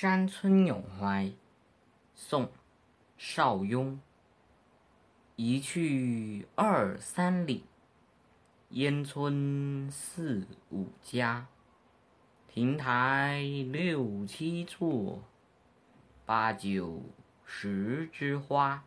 山村咏怀宋邵雍。一去二三里烟村四五家。亭台六七座八九十枝花。